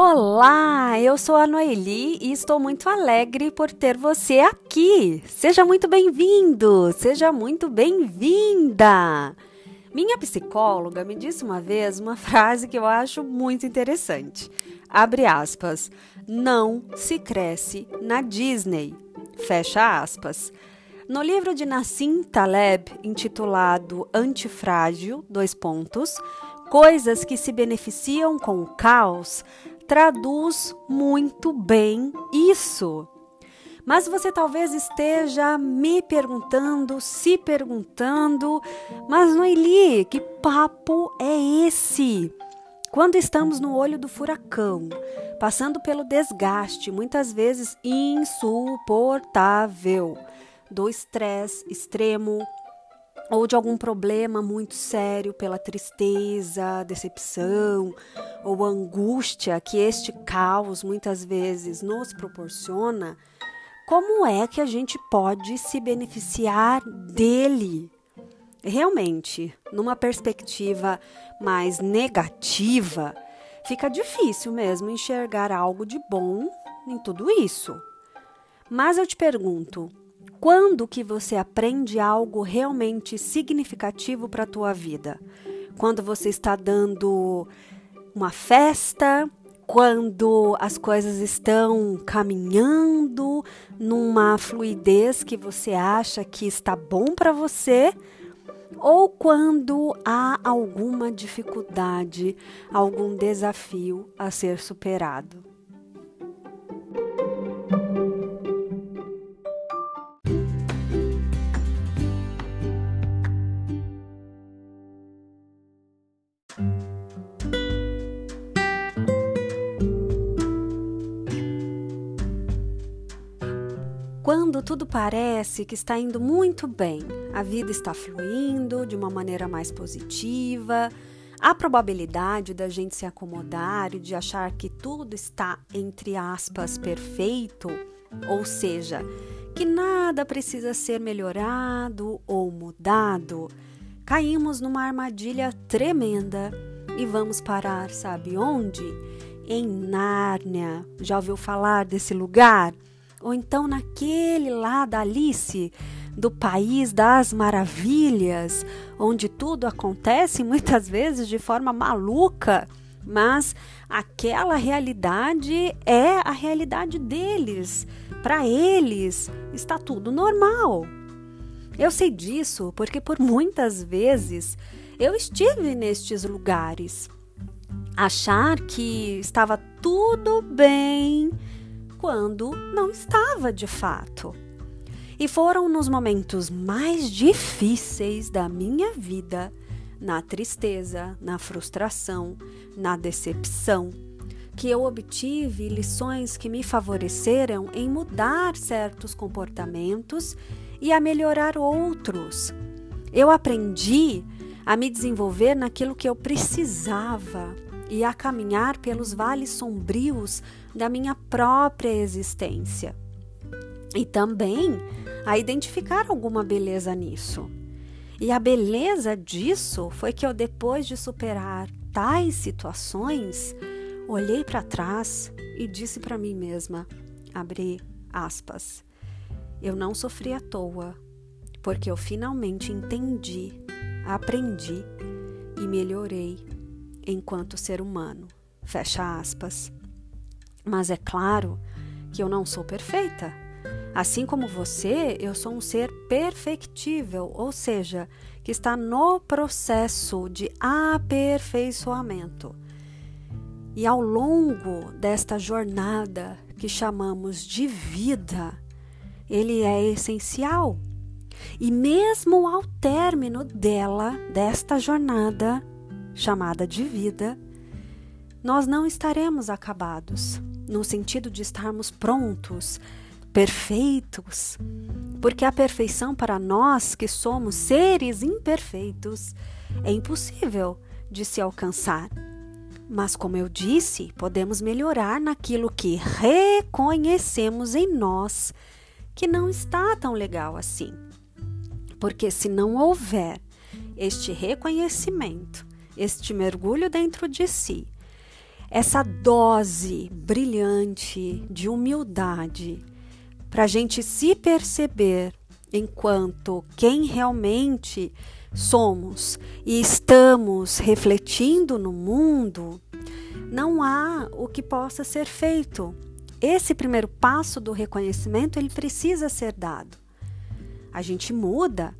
Olá, eu sou a Noeli e estou muito alegre por ter você aqui. Seja muito bem-vindo, seja muito bem-vinda. Minha psicóloga me disse uma vez uma frase que eu acho muito interessante. Abre aspas. Não se cresce na Disney. Fecha aspas. No livro de Nassim Taleb, intitulado Antifrágil, dois pontos, coisas que se beneficiam com o caos, traduz muito bem isso. Mas você talvez esteja me perguntando, se perguntando, mas Noeli, que papo é esse? Quando estamos no olho do furacão, passando pelo desgaste, muitas vezes insuportável, do estresse extremo, ou de algum problema muito sério pela tristeza, decepção ou angústia que este caos muitas vezes nos proporciona, como é que a gente pode se beneficiar dele? Realmente, numa perspectiva mais negativa, fica difícil mesmo enxergar algo de bom em tudo isso. Mas eu te pergunto, quando que você aprende algo realmente significativo para a tua vida? Quando você está dando uma festa, quando as coisas estão caminhando numa fluidez que você acha que está bom para você, ou quando há alguma dificuldade, algum desafio a ser superado. Parece que está indo muito bem, a vida está fluindo de uma maneira mais positiva, a probabilidade da gente se acomodar e de achar que tudo está, entre aspas, perfeito, ou seja, que nada precisa ser melhorado ou mudado, caímos numa armadilha tremenda e vamos parar, sabe onde? Em Nárnia. Já ouviu falar desse lugar? Ou então naquele lá da Alice, do país das maravilhas, onde tudo acontece muitas vezes de forma maluca, mas aquela realidade é a realidade deles. Para eles está tudo normal. Eu sei disso porque por muitas vezes eu estive nestes lugares. Achar que estava tudo bem quando não estava de fato. E foram nos momentos mais difíceis da minha vida, na tristeza, na frustração, na decepção, que eu obtive lições que me favoreceram em mudar certos comportamentos e a melhorar outros. Eu aprendi a me desenvolver naquilo que eu precisava e a caminhar pelos vales sombrios da minha própria existência. E também a identificar alguma beleza nisso. E a beleza disso foi que eu, depois de superar tais situações, olhei para trás e disse para mim mesma: abri aspas, eu não sofri à toa, porque eu finalmente entendi, aprendi e melhorei enquanto ser humano. Fecha aspas. Mas é claro que eu não sou perfeita. Assim como você, eu sou um ser perfectível, ou seja, que está no processo de aperfeiçoamento. E ao longo desta jornada que chamamos de vida, ele é essencial. E mesmo ao término dela, desta jornada, chamada de vida, nós não estaremos acabados, no sentido de estarmos prontos, perfeitos, porque a perfeição para nós que somos seres imperfeitos é impossível de se alcançar. Mas, como eu disse, podemos melhorar naquilo que reconhecemos em nós que não está tão legal assim. Porque se não houver este reconhecimento, este mergulho dentro de si, essa dose brilhante de humildade para a gente se perceber enquanto quem realmente somos e estamos refletindo no mundo, não há o que possa ser feito. Esse primeiro passo do reconhecimento, ele precisa ser dado. A gente muda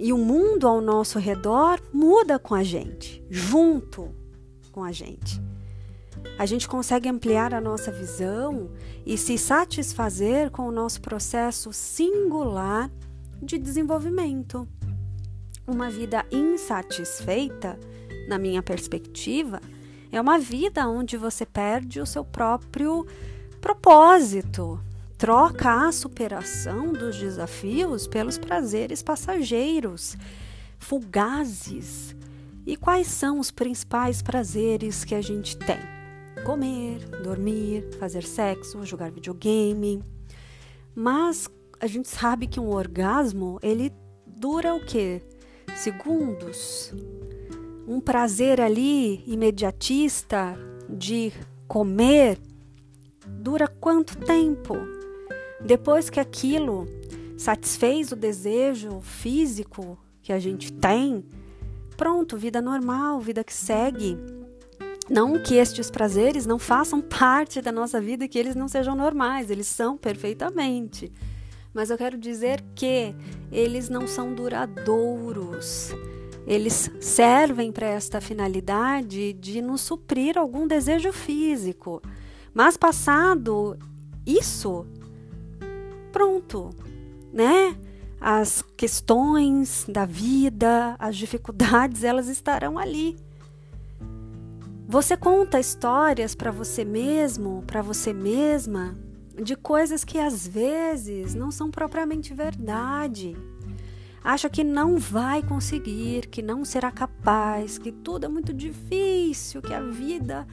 e o mundo ao nosso redor muda com a gente, junto com a gente. A gente consegue ampliar a nossa visão e se satisfazer com o nosso processo singular de desenvolvimento. Uma vida insatisfeita, na minha perspectiva, é uma vida onde você perde o seu próprio propósito, troca a superação dos desafios pelos prazeres passageiros, fugazes. E quais são os principais prazeres que a gente tem? Comer, dormir, fazer sexo, jogar videogame. Mas a gente sabe que um orgasmo, ele dura o quê? Segundos. Um prazer ali imediatista de comer dura quanto tempo? Depois que aquilo satisfez o desejo físico que a gente tem, pronto, vida normal, vida que segue. Não que estes prazeres não façam parte da nossa vida e que eles não sejam normais, eles são perfeitamente mas eu quero dizer que eles não são duradouros. Eles servem para esta finalidade de nos suprir algum desejo físico. Mas passado isso, pronto, né? As questões da vida, as dificuldades, elas estarão ali. Você conta histórias para você mesmo, para você mesma, de coisas que às vezes não são propriamente verdade. Acha que não vai conseguir, que não será capaz, que tudo é muito difícil, que a vida,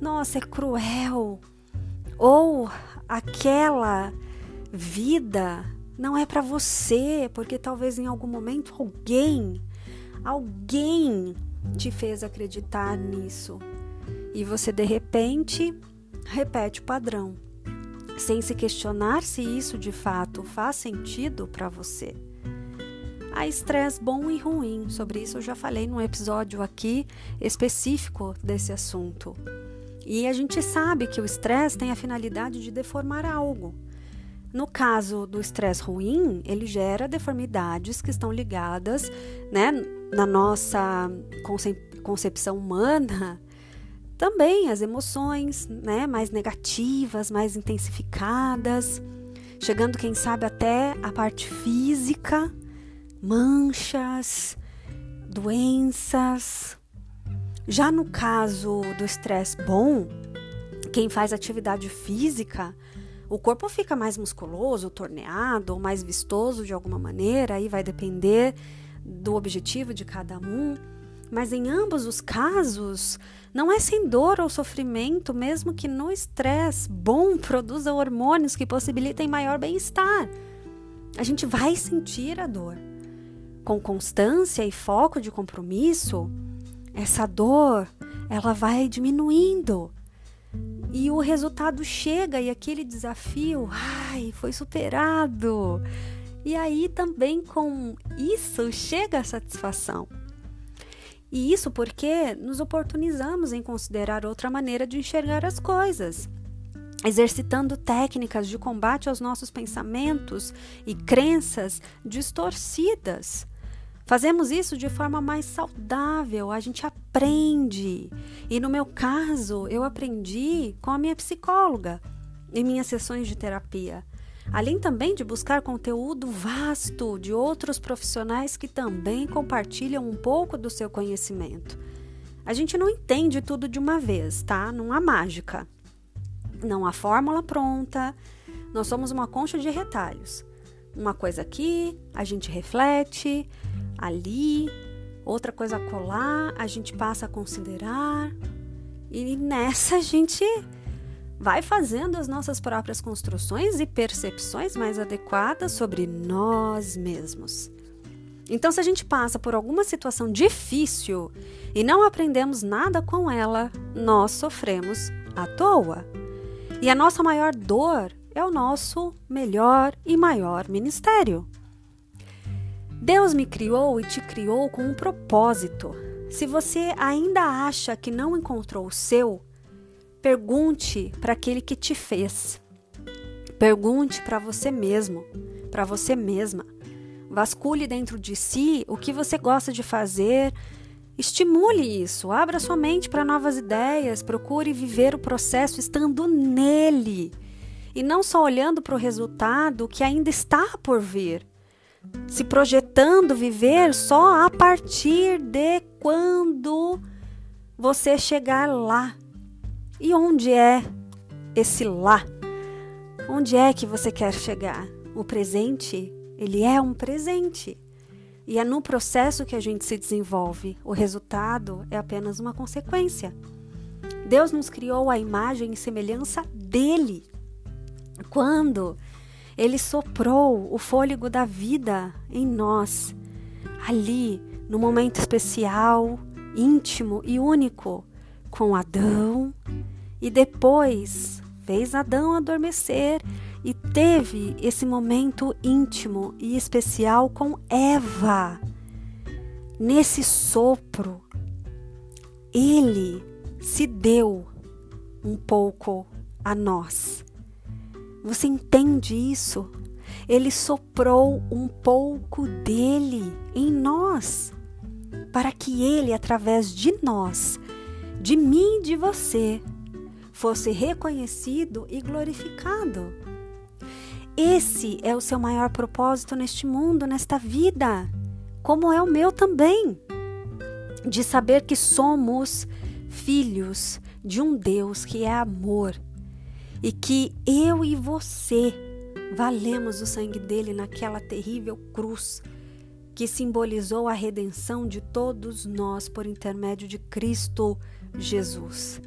nossa, é cruel. Ou aquela vida não é para você, porque talvez em algum momento alguém, alguém te fez acreditar nisso. E você de repente repete o padrão sem se questionar se isso de fato faz sentido para você. Há estresse bom e ruim, sobre isso eu já falei num episódio aqui específico desse assunto. E a gente sabe que o estresse tem a finalidade de deformar algo. No caso do estresse ruim, ele gera deformidades que estão ligadas né, na nossa concepção humana também as emoções, né, mais negativas, mais intensificadas, chegando quem sabe até a parte física, manchas, doenças. Já no caso do estresse bom, quem faz atividade física, o corpo fica mais musculoso, torneado ou mais vistoso de alguma maneira, aí vai depender do objetivo de cada um. Mas em ambos os casos, não é sem dor ou sofrimento, mesmo que no estresse bom produza hormônios que possibilitem maior bem-estar. A gente vai sentir a dor. Com constância e foco de compromisso, essa dor, ela vai diminuindo. E o resultado chega e aquele desafio, ai, foi superado. E aí também com isso chega a satisfação. E isso porque nos oportunizamos em considerar outra maneira de enxergar as coisas, exercitando técnicas de combate aos nossos pensamentos e crenças distorcidas. Fazemos isso de forma mais saudável, a gente aprende. E no meu caso, eu aprendi com a minha psicóloga em minhas sessões de terapia além também de buscar conteúdo vasto de outros profissionais que também compartilham um pouco do seu conhecimento. A gente não entende tudo de uma vez, tá? Não há mágica. Não há fórmula pronta. Nós somos uma concha de retalhos. Uma coisa aqui, a gente reflete, ali, outra coisa colar, a gente passa a considerar. E nessa a gente vai fazendo as nossas próprias construções e percepções mais adequadas sobre nós mesmos. Então, se a gente passa por alguma situação difícil e não aprendemos nada com ela, nós sofremos à toa. E a nossa maior dor é o nosso melhor e maior ministério. Deus me criou e te criou com um propósito. Se você ainda acha que não encontrou o seu, pergunte para aquele que te fez. Pergunte para você mesmo, para você mesma. Vasculhe dentro de si o que você gosta de fazer. Estimule isso, abra sua mente para novas ideias, procure viver o processo estando nele e não só olhando para o resultado que ainda está por vir, se projetando viver só a partir de quando você chegar lá. E onde é esse lá? Onde é que você quer chegar? O presente ele é um presente. E é no processo que a gente se desenvolve. O resultado é apenas uma consequência. Deus nos criou a imagem e semelhança dele. Quando ele soprou o fôlego da vida em nós, ali, no momento especial, íntimo e único, com Adão, e depois fez Adão adormecer e teve esse momento íntimo e especial com Eva. Nesse sopro, ele se deu um pouco a nós. Você entende isso? Ele soprou um pouco dele em nós, para que ele, através de nós, de mim e de você, fosse reconhecido e glorificado. Esse é o seu maior propósito neste mundo, nesta vida, como é o meu também, de saber que somos filhos de um Deus que é amor e que eu e você valemos o sangue dele naquela terrível cruz que simbolizou a redenção de todos nós por intermédio de Cristo Jesus.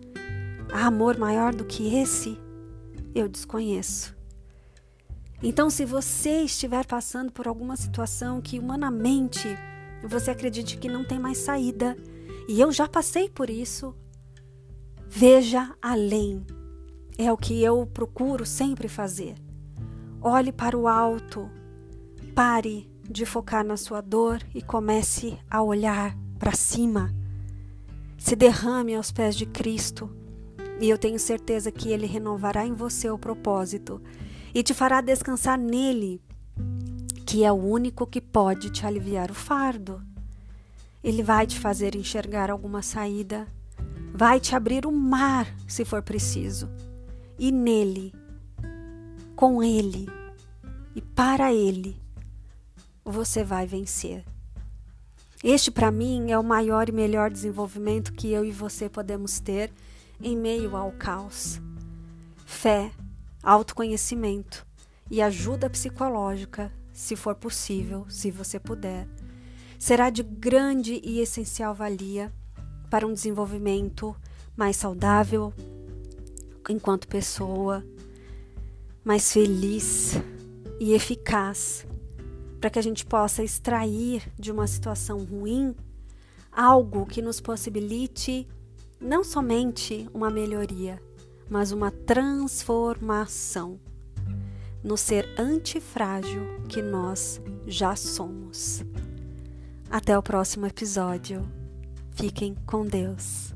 Há amor maior do que esse? Eu desconheço. Então, se você estiver passando por alguma situação que humanamente você acredite que não tem mais saída, e eu já passei por isso, veja além. É o que eu procuro sempre fazer. Olhe para o alto, pare de focar na sua dor e comece a olhar para cima. Se derrame aos pés de Cristo e eu tenho certeza que Ele renovará em você o propósito e te fará descansar nele, que é o único que pode te aliviar o fardo. Ele vai te fazer enxergar alguma saída, vai te abrir o mar se for preciso. E nele, com ele e para ele, você vai vencer. Este, para mim, é o maior e melhor desenvolvimento que eu e você podemos ter em meio ao caos. Fé autoconhecimento e ajuda psicológica, se for possível, se você puder, será de grande e essencial valia para um desenvolvimento mais saudável enquanto pessoa, mais feliz e eficaz, para que a gente possa extrair de uma situação ruim algo que nos possibilite não somente uma melhoria, mas uma transformação no ser antifrágil que nós já somos. Até o próximo episódio. Fiquem com Deus.